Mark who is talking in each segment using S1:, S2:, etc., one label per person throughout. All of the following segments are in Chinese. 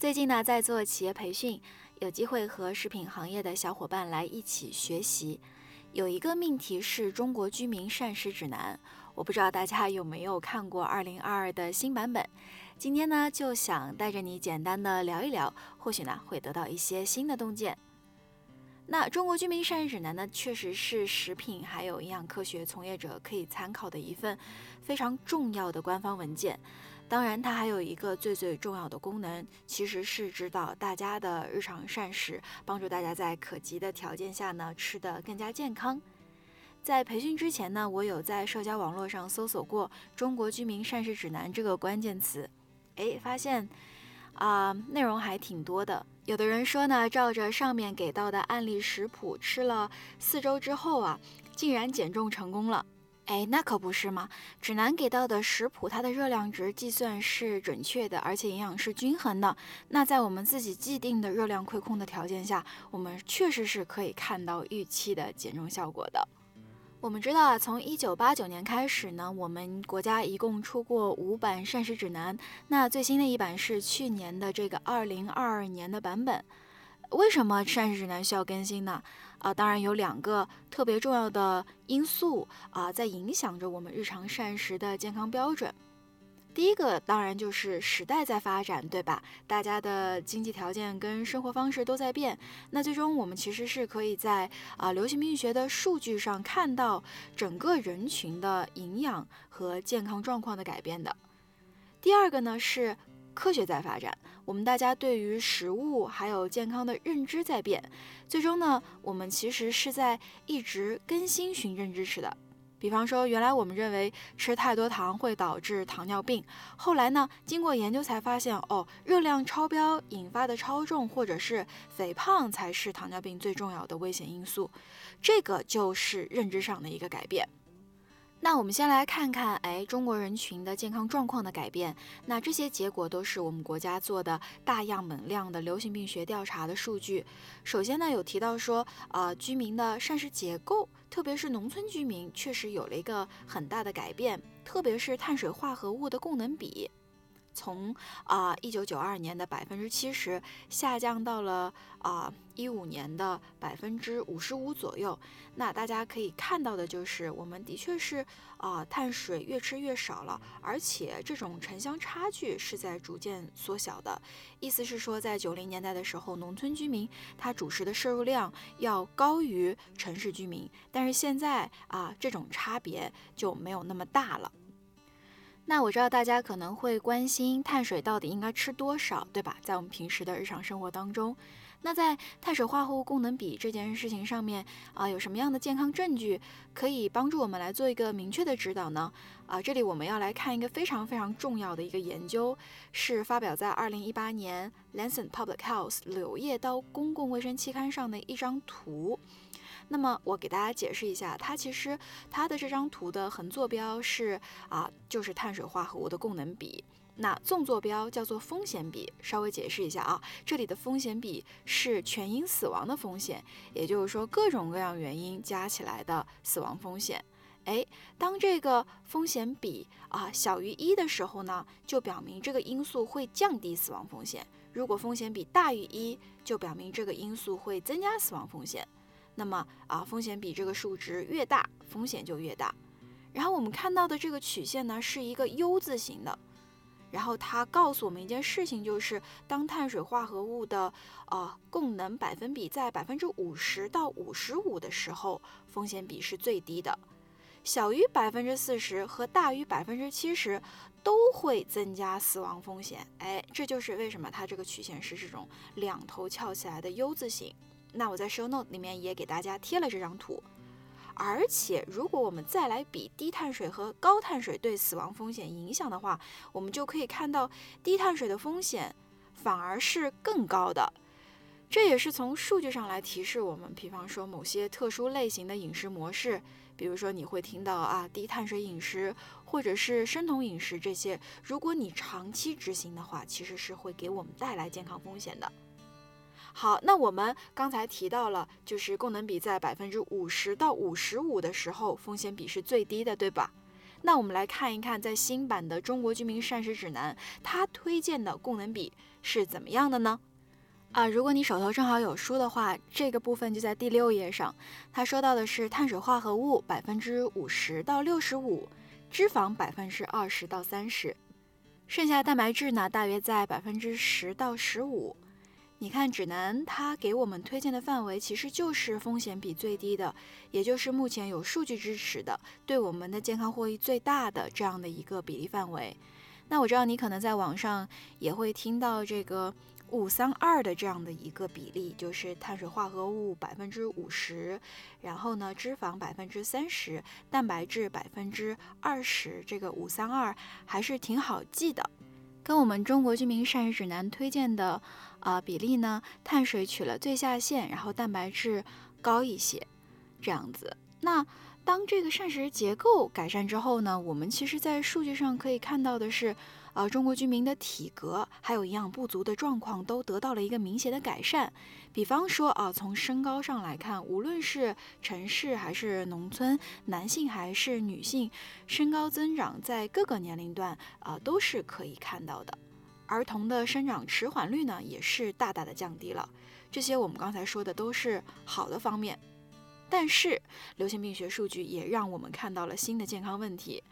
S1: 最近呢，在做企业培训，有机会和食品行业的小伙伴来一起学习。有一个命题是中国居民膳食指南，我不知道大家有没有看过二零二二的新版本。今天呢，就想带着你简单的聊一聊，或许呢会得到一些新的洞见。那中国居民膳食指南呢，确实是食品还有营养科学从业者可以参考的一份非常重要的官方文件。当然，它还有一个最最重要的功能，其实是指导大家的日常膳食，帮助大家在可及的条件下呢吃得更加健康。在培训之前呢，我有在社交网络上搜索过“中国居民膳食指南”这个关键词，哎，发现啊内容还挺多的。有的人说呢，照着上面给到的案例食谱吃了四周之后啊，竟然减重成功了。哎，那可不是嘛！指南给到的食谱，它的热量值计算是准确的，而且营养是均衡的。那在我们自己既定的热量亏空的条件下，我们确实是可以看到预期的减重效果的。我们知道啊，从一九八九年开始呢，我们国家一共出过五版膳食指南，那最新的一版是去年的这个二零二二年的版本。为什么膳食指南需要更新呢？啊，当然有两个特别重要的因素啊，在影响着我们日常膳食的健康标准。第一个当然就是时代在发展，对吧？大家的经济条件跟生活方式都在变，那最终我们其实是可以在啊流行病学的数据上看到整个人群的营养和健康状况的改变的。第二个呢是。科学在发展，我们大家对于食物还有健康的认知在变，最终呢，我们其实是在一直更新循证知识的。比方说，原来我们认为吃太多糖会导致糖尿病，后来呢，经过研究才发现，哦，热量超标引发的超重或者是肥胖才是糖尿病最重要的危险因素，这个就是认知上的一个改变。那我们先来看看，哎，中国人群的健康状况的改变。那这些结果都是我们国家做的大样本量的流行病学调查的数据。首先呢，有提到说，呃，居民的膳食结构，特别是农村居民，确实有了一个很大的改变，特别是碳水化合物的供能比。从啊一九九二年的百分之七十下降到了啊一五年的百分之五十五左右。那大家可以看到的就是，我们的确是啊碳水越吃越少了，而且这种城乡差距是在逐渐缩小的。意思是说，在九零年代的时候，农村居民他主食的摄入量要高于城市居民，但是现在啊这种差别就没有那么大了。那我知道大家可能会关心碳水到底应该吃多少，对吧？在我们平时的日常生活当中，那在碳水化合物功能比这件事情上面啊，有什么样的健康证据可以帮助我们来做一个明确的指导呢？啊，这里我们要来看一个非常非常重要的一个研究，是发表在二零一八年《Lancet Public Health》柳叶刀公共卫生期刊上的一张图。那么我给大家解释一下，它其实它的这张图的横坐标是啊，就是碳水化合物的供能比，那纵坐标叫做风险比。稍微解释一下啊，这里的风险比是全因死亡的风险，也就是说各种各样原因加起来的死亡风险。哎，当这个风险比啊小于一的时候呢，就表明这个因素会降低死亡风险；如果风险比大于一，就表明这个因素会增加死亡风险。那么啊，风险比这个数值越大，风险就越大。然后我们看到的这个曲线呢，是一个 U 字形的。然后它告诉我们一件事情，就是当碳水化合物的呃供能百分比在百分之五十到五十五的时候，风险比是最低的。小于百分之四十和大于百分之七十都会增加死亡风险。哎，这就是为什么它这个曲线是这种两头翘起来的 U 字形。那我在 show note 里面也给大家贴了这张图，而且如果我们再来比低碳水和高碳水对死亡风险影响的话，我们就可以看到低碳水的风险反而是更高的。这也是从数据上来提示我们，比方说某些特殊类型的饮食模式，比如说你会听到啊低碳水饮食或者是生酮饮食这些，如果你长期执行的话，其实是会给我们带来健康风险的。好，那我们刚才提到了，就是功能比在百分之五十到五十五的时候，风险比是最低的，对吧？那我们来看一看，在新版的中国居民膳食指南，它推荐的功能比是怎么样的呢？啊，如果你手头正好有书的话，这个部分就在第六页上。它说到的是碳水化合物百分之五十到六十五，脂肪百分之二十到三十，剩下蛋白质呢，大约在百分之十到十五。你看指南，它给我们推荐的范围其实就是风险比最低的，也就是目前有数据支持的，对我们的健康获益最大的这样的一个比例范围。那我知道你可能在网上也会听到这个。五三二的这样的一个比例，就是碳水化合物百分之五十，然后呢脂肪百分之三十，蛋白质百分之二十，这个五三二还是挺好记的。跟我们中国居民膳食指南推荐的啊比例呢，碳水取了最下限，然后蛋白质高一些，这样子。那当这个膳食结构改善之后呢，我们其实在数据上可以看到的是。呃，中国居民的体格还有营养不足的状况都得到了一个明显的改善。比方说啊，从身高上来看，无论是城市还是农村，男性还是女性，身高增长在各个年龄段啊都是可以看到的。儿童的生长迟缓率呢也是大大的降低了。这些我们刚才说的都是好的方面，但是流行病学数据也让我们看到了新的健康问题。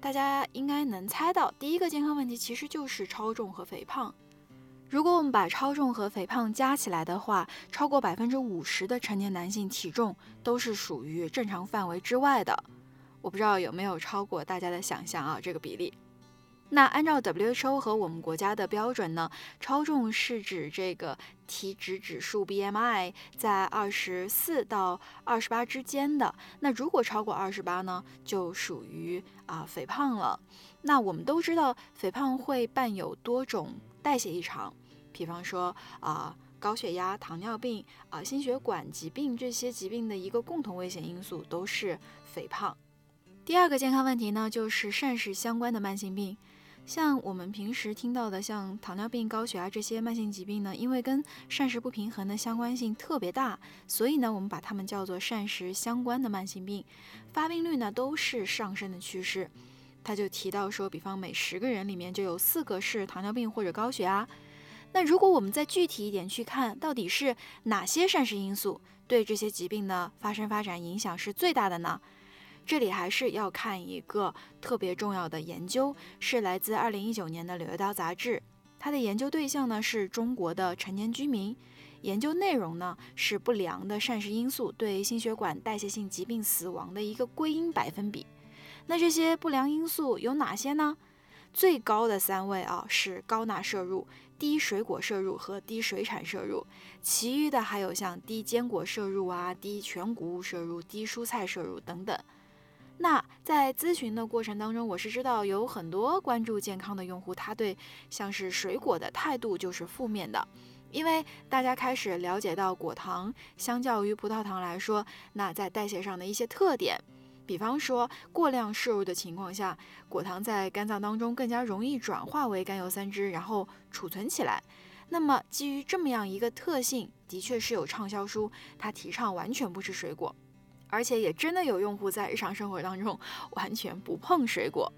S1: 大家应该能猜到，第一个健康问题其实就是超重和肥胖。如果我们把超重和肥胖加起来的话，超过百分之五十的成年男性体重都是属于正常范围之外的。我不知道有没有超过大家的想象啊，这个比例。那按照 WHO 和我们国家的标准呢，超重是指这个体脂指数 BMI 在二十四到二十八之间的。那如果超过二十八呢，就属于啊肥胖了。那我们都知道，肥胖会伴有多种代谢异常，比方说啊高血压、糖尿病啊心血管疾病这些疾病的一个共同危险因素都是肥胖。第二个健康问题呢，就是膳食相关的慢性病。像我们平时听到的，像糖尿病、高血压这些慢性疾病呢，因为跟膳食不平衡的相关性特别大，所以呢，我们把它们叫做膳食相关的慢性病，发病率呢都是上升的趋势。他就提到说，比方每十个人里面就有四个是糖尿病或者高血压。那如果我们再具体一点去看，到底是哪些膳食因素对这些疾病的发生发展影响是最大的呢？这里还是要看一个特别重要的研究，是来自二零一九年的《柳叶刀》杂志。它的研究对象呢是中国的成年居民，研究内容呢是不良的膳食因素对心血管代谢性疾病死亡的一个归因百分比。那这些不良因素有哪些呢？最高的三位啊是高钠摄入、低水果摄入和低水产摄入，其余的还有像低坚果摄入啊、低全谷物摄入、低蔬菜摄入等等。那在咨询的过程当中，我是知道有很多关注健康的用户，他对像是水果的态度就是负面的，因为大家开始了解到果糖相较于葡萄糖来说，那在代谢上的一些特点，比方说过量摄入的情况下，果糖在肝脏当中更加容易转化为甘油三酯，然后储存起来。那么基于这么样一个特性，的确是有畅销书，他提倡完全不吃水果。而且也真的有用户在日常生活当中完全不碰水果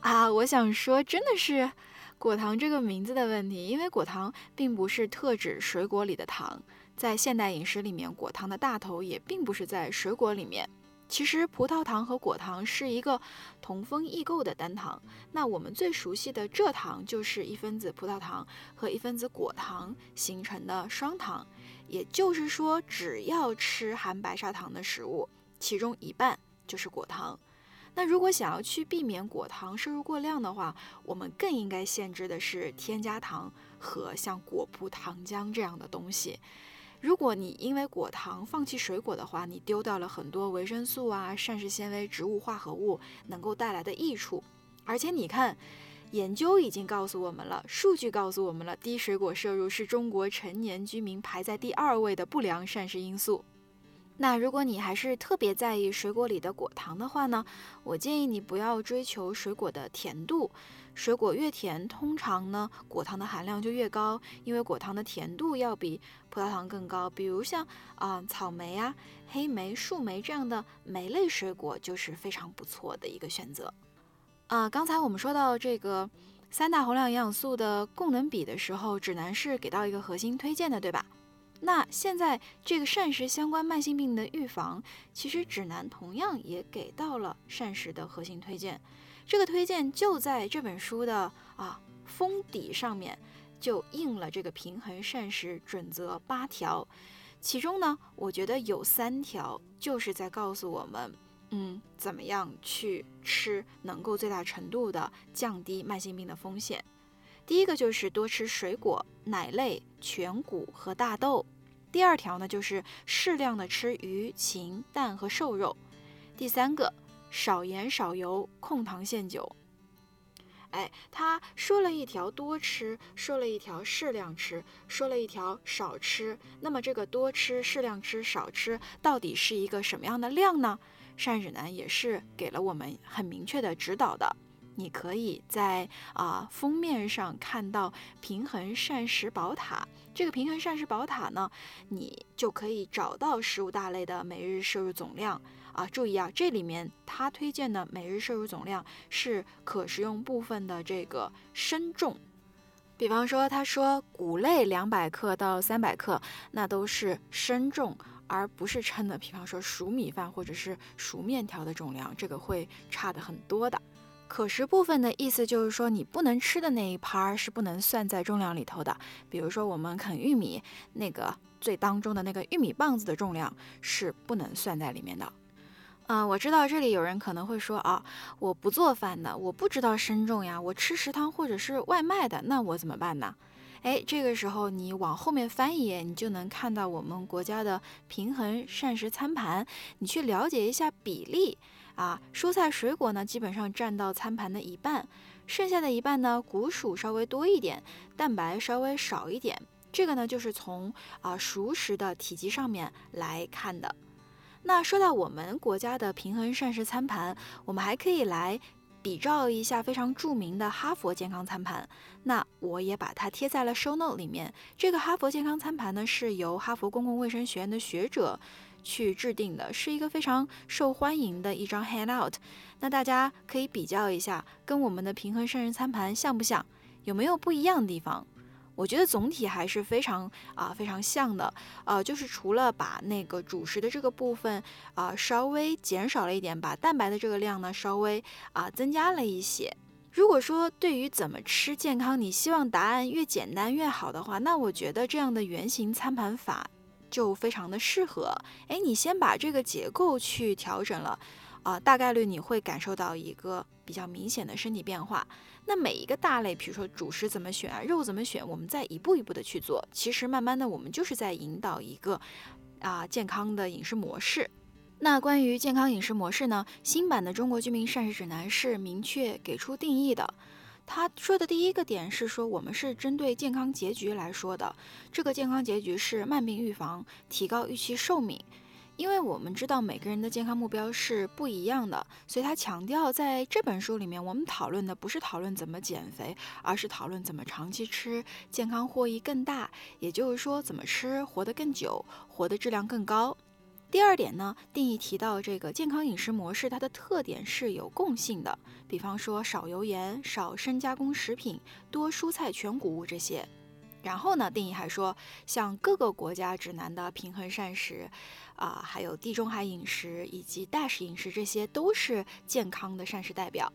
S1: 啊！我想说，真的是果糖这个名字的问题，因为果糖并不是特指水果里的糖，在现代饮食里面，果糖的大头也并不是在水果里面。其实葡萄糖和果糖是一个同分异构的单糖。那我们最熟悉的蔗糖就是一分子葡萄糖和一分子果糖形成的双糖。也就是说，只要吃含白砂糖的食物，其中一半就是果糖。那如果想要去避免果糖摄入过量的话，我们更应该限制的是添加糖和像果葡糖浆这样的东西。如果你因为果糖放弃水果的话，你丢掉了很多维生素啊、膳食纤维、植物化合物能够带来的益处。而且你看，研究已经告诉我们了，数据告诉我们了，低水果摄入是中国成年居民排在第二位的不良膳食因素。那如果你还是特别在意水果里的果糖的话呢，我建议你不要追求水果的甜度，水果越甜，通常呢果糖的含量就越高，因为果糖的甜度要比葡萄糖更高。比如像啊草莓啊、黑莓、树莓这样的莓类水果就是非常不错的一个选择。啊，刚才我们说到这个三大宏量营养素的供能比的时候，指南是给到一个核心推荐的，对吧？那现在这个膳食相关慢性病的预防，其实指南同样也给到了膳食的核心推荐。这个推荐就在这本书的啊封底上面就印了这个平衡膳食准则八条，其中呢，我觉得有三条就是在告诉我们。嗯，怎么样去吃能够最大程度的降低慢性病的风险？第一个就是多吃水果、奶类、全谷和大豆。第二条呢，就是适量的吃鱼、禽、蛋和瘦肉。第三个，少盐少油，控糖限酒。哎，他说了一条多吃，说了一条适量吃，说了一条少吃。那么这个多吃、适量吃、少吃，到底是一个什么样的量呢？膳指南也是给了我们很明确的指导的，你可以在啊封面上看到平衡膳食宝塔。这个平衡膳食宝塔呢，你就可以找到食物大类的每日摄入总量啊。注意啊，这里面它推荐的每日摄入总量是可食用部分的这个生重。比方说，他说谷类两百克到三百克，那都是生重。而不是称的，比方说熟米饭或者是熟面条的重量，这个会差的很多的。可食部分的意思就是说，你不能吃的那一盘是不能算在重量里头的。比如说我们啃玉米，那个最当中的那个玉米棒子的重量是不能算在里面的。嗯，我知道这里有人可能会说啊，我不做饭的，我不知道身重呀，我吃食堂或者是外卖的，那我怎么办呢？哎，这个时候你往后面翻一页，你就能看到我们国家的平衡膳食餐盘。你去了解一下比例啊，蔬菜水果呢，基本上占到餐盘的一半，剩下的一半呢，谷薯稍微多一点，蛋白稍微少一点。这个呢，就是从啊熟食的体积上面来看的。那说到我们国家的平衡膳食餐盘，我们还可以来。比照一下非常著名的哈佛健康餐盘，那我也把它贴在了 show note 里面。这个哈佛健康餐盘呢，是由哈佛公共卫生学院的学者去制定的，是一个非常受欢迎的一张 handout。那大家可以比较一下，跟我们的平衡膳食餐盘像不像？有没有不一样的地方？我觉得总体还是非常啊非常像的，呃，就是除了把那个主食的这个部分啊稍微减少了一点，把蛋白的这个量呢稍微啊增加了一些。如果说对于怎么吃健康，你希望答案越简单越好的话，那我觉得这样的圆形餐盘法就非常的适合。哎，你先把这个结构去调整了，啊，大概率你会感受到一个比较明显的身体变化。那每一个大类，比如说主食怎么选啊，肉怎么选，我们再一步一步的去做。其实慢慢的，我们就是在引导一个啊健康的饮食模式。那关于健康饮食模式呢，新版的中国居民膳食指南是明确给出定义的。他说的第一个点是说，我们是针对健康结局来说的，这个健康结局是慢病预防，提高预期寿命。因为我们知道每个人的健康目标是不一样的，所以他强调在这本书里面，我们讨论的不是讨论怎么减肥，而是讨论怎么长期吃，健康获益更大。也就是说，怎么吃活得更久，活得质量更高。第二点呢，定义提到这个健康饮食模式，它的特点是有共性的，比方说少油盐、少深加工食品、多蔬菜全谷物这些。然后呢，定义还说，像各个国家指南的平衡膳食。啊，还有地中海饮食以及 DASH 饮食，这些都是健康的膳食代表。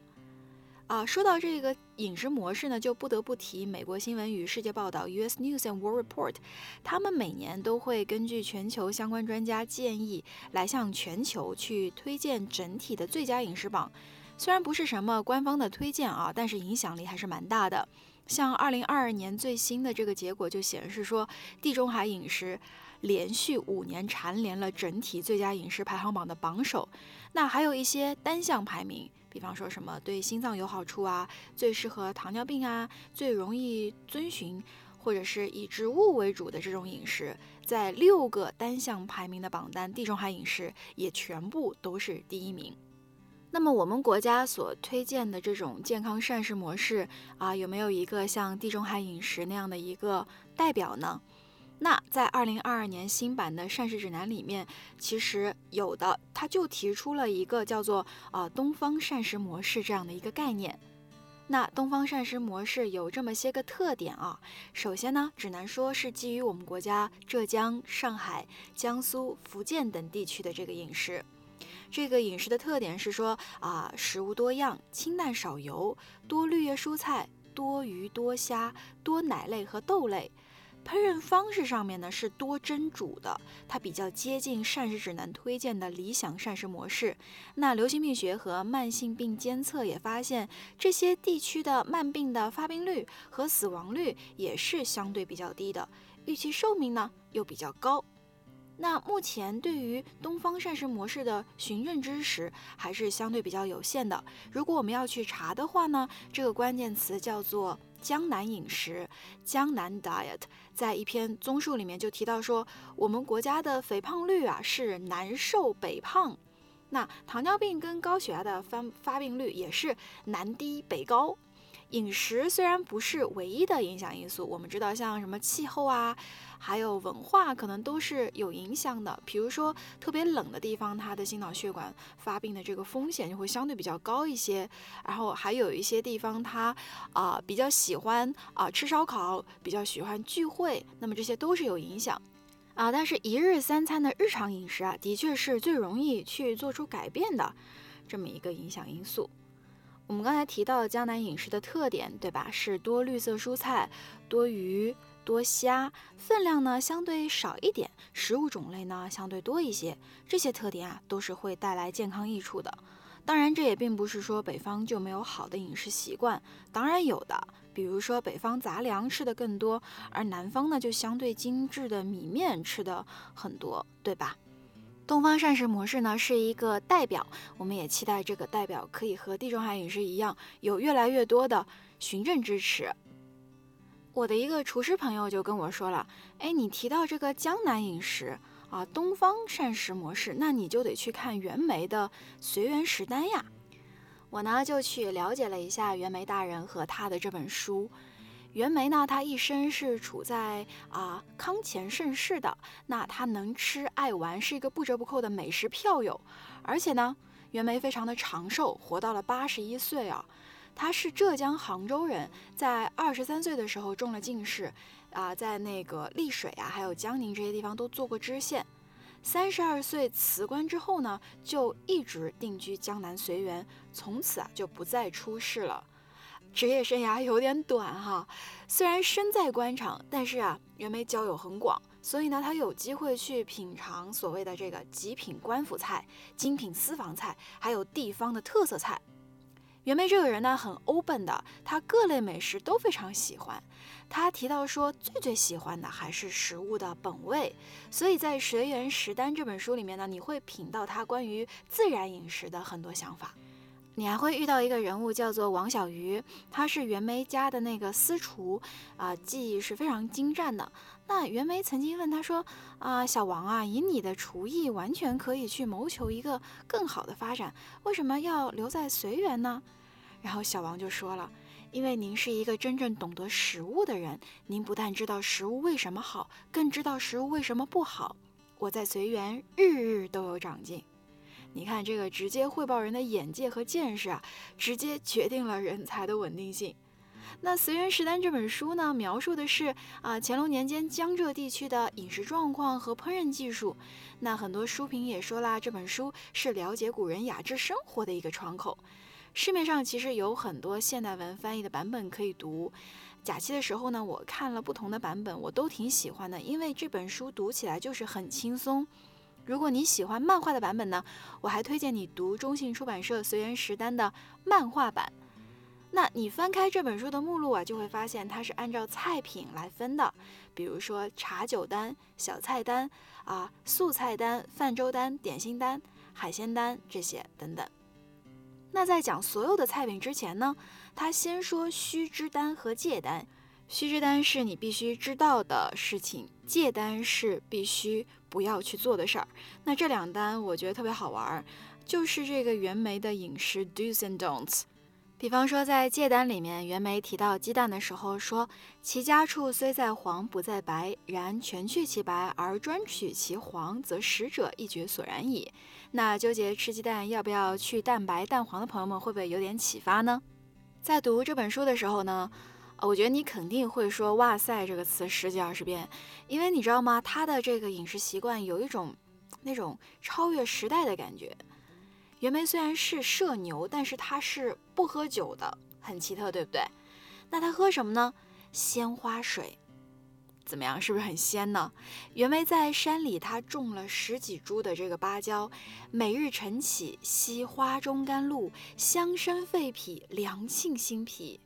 S1: 啊，说到这个饮食模式呢，就不得不提美国新闻与世界报道 （U.S. News and World Report），他们每年都会根据全球相关专家建议，来向全球去推荐整体的最佳饮食榜。虽然不是什么官方的推荐啊，但是影响力还是蛮大的。像二零二二年最新的这个结果就显示说，地中海饮食连续五年蝉联了整体最佳饮食排行榜的榜首。那还有一些单项排名，比方说什么对心脏有好处啊，最适合糖尿病啊，最容易遵循，或者是以植物为主的这种饮食，在六个单项排名的榜单，地中海饮食也全部都是第一名。那么我们国家所推荐的这种健康膳食模式啊，有没有一个像地中海饮食那样的一个代表呢？那在二零二二年新版的膳食指南里面，其实有的，它就提出了一个叫做呃东方膳食模式这样的一个概念。那东方膳食模式有这么些个特点啊，首先呢，指南说是基于我们国家浙江、上海、江苏、福建等地区的这个饮食。这个饮食的特点是说啊，食物多样，清淡少油，多绿叶蔬菜，多鱼多虾，多奶类和豆类。烹饪方式上面呢是多蒸煮的，它比较接近膳食指南推荐的理想膳食模式。那流行病学和慢性病监测也发现，这些地区的慢病的发病率和死亡率也是相对比较低的，预期寿命呢又比较高。那目前对于东方膳食模式的寻认知识还是相对比较有限的。如果我们要去查的话呢，这个关键词叫做江南饮食，江南 diet，在一篇综述里面就提到说，我们国家的肥胖率啊是南瘦北胖，那糖尿病跟高血压的发发病率也是南低北高。饮食虽然不是唯一的影响因素，我们知道像什么气候啊。还有文化可能都是有影响的，比如说特别冷的地方，它的心脑血管发病的这个风险就会相对比较高一些。然后还有一些地方，它啊比较喜欢啊吃烧烤，比较喜欢聚会，那么这些都是有影响啊。但是，一日三餐的日常饮食啊，的确是最容易去做出改变的这么一个影响因素。我们刚才提到江南饮食的特点，对吧？是多绿色蔬菜，多鱼。多虾分量呢相对少一点，食物种类呢相对多一些，这些特点啊都是会带来健康益处的。当然，这也并不是说北方就没有好的饮食习惯，当然有的。比如说北方杂粮吃的更多，而南方呢就相对精致的米面吃的很多，对吧？东方膳食模式呢是一个代表，我们也期待这个代表可以和地中海饮食一样，有越来越多的循证支持。我的一个厨师朋友就跟我说了，哎，你提到这个江南饮食啊，东方膳食模式，那你就得去看袁枚的《随园食单》呀。我呢就去了解了一下袁枚大人和他的这本书。袁枚呢，他一生是处在啊康乾盛世的，那他能吃爱玩，是一个不折不扣的美食票友。而且呢，袁枚非常的长寿，活到了八十一岁啊。他是浙江杭州人，在二十三岁的时候中了进士，啊，在那个丽水啊，还有江宁这些地方都做过知县。三十二岁辞官之后呢，就一直定居江南随园，从此啊就不再出仕了。职业生涯有点短哈，虽然身在官场，但是啊，袁枚交友很广，所以呢，他有机会去品尝所谓的这个极品官府菜、精品私房菜，还有地方的特色菜。袁枚这个人呢，很 open 的，他各类美食都非常喜欢。他提到说，最最喜欢的还是食物的本味。所以在《随园食单》这本书里面呢，你会品到他关于自然饮食的很多想法。你还会遇到一个人物叫做王小鱼，他是袁枚家的那个私厨，啊，技艺是非常精湛的。那袁枚曾经问他说：“啊，小王啊，以你的厨艺，完全可以去谋求一个更好的发展，为什么要留在随园呢？”然后小王就说了：“因为您是一个真正懂得食物的人，您不但知道食物为什么好，更知道食物为什么不好。我在随园日日都有长进。你看这个直接汇报人的眼界和见识啊，直接决定了人才的稳定性。”那《随园食单》这本书呢，描述的是啊乾隆年间江浙地区的饮食状况和烹饪技术。那很多书评也说啦，这本书是了解古人雅致生活的一个窗口。市面上其实有很多现代文翻译的版本可以读。假期的时候呢，我看了不同的版本，我都挺喜欢的，因为这本书读起来就是很轻松。如果你喜欢漫画的版本呢，我还推荐你读中信出版社《随园食单》的漫画版。那你翻开这本书的目录啊，就会发现它是按照菜品来分的，比如说茶酒单、小菜单啊、素菜单、饭粥单、点心单、海鲜单这些等等。那在讲所有的菜品之前呢，他先说须知单和借单。须知单是你必须知道的事情，戒单是必须不要去做的事儿。那这两单我觉得特别好玩，就是这个袁枚的饮食 do's and don'ts。比方说，在戒单里面，袁枚提到鸡蛋的时候说：“其家畜虽在黄不在白，然全去其白而专取其黄，则食者一觉所然矣。”那纠结吃鸡蛋要不要去蛋白蛋黄的朋友们，会不会有点启发呢？在读这本书的时候呢，我觉得你肯定会说“哇塞”这个词十几二十遍，因为你知道吗？他的这个饮食习惯有一种那种超越时代的感觉。袁枚虽然是社牛，但是他是不喝酒的，很奇特，对不对？那他喝什么呢？鲜花水，怎么样？是不是很鲜呢？袁枚在山里，他种了十几株的这个芭蕉，每日晨起，吸花中甘露，香身肺脾，凉沁心脾。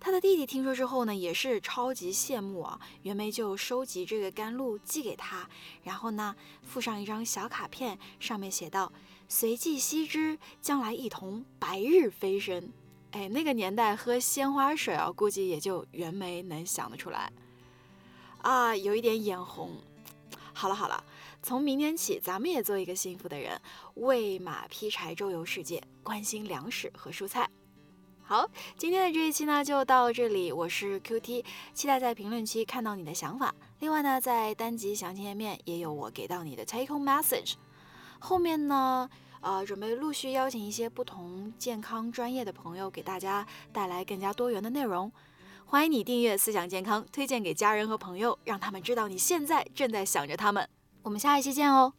S1: 他的弟弟听说之后呢，也是超级羡慕啊。袁枚就收集这个甘露寄给他，然后呢，附上一张小卡片，上面写道。随即吸之，将来一同白日飞升。哎，那个年代喝鲜花水啊，估计也就袁枚能想得出来啊，有一点眼红。好了好了，从明天起，咱们也做一个幸福的人，喂马劈柴，周游世界，关心粮食和蔬菜。好，今天的这一期呢就到这里，我是 Q T，期待在评论区看到你的想法。另外呢，在单集详情页面也有我给到你的 Take Home Message。后面呢，呃，准备陆续邀请一些不同健康专业的朋友，给大家带来更加多元的内容。欢迎你订阅《思想健康》，推荐给家人和朋友，让他们知道你现在正在想着他们。我们下一期见哦。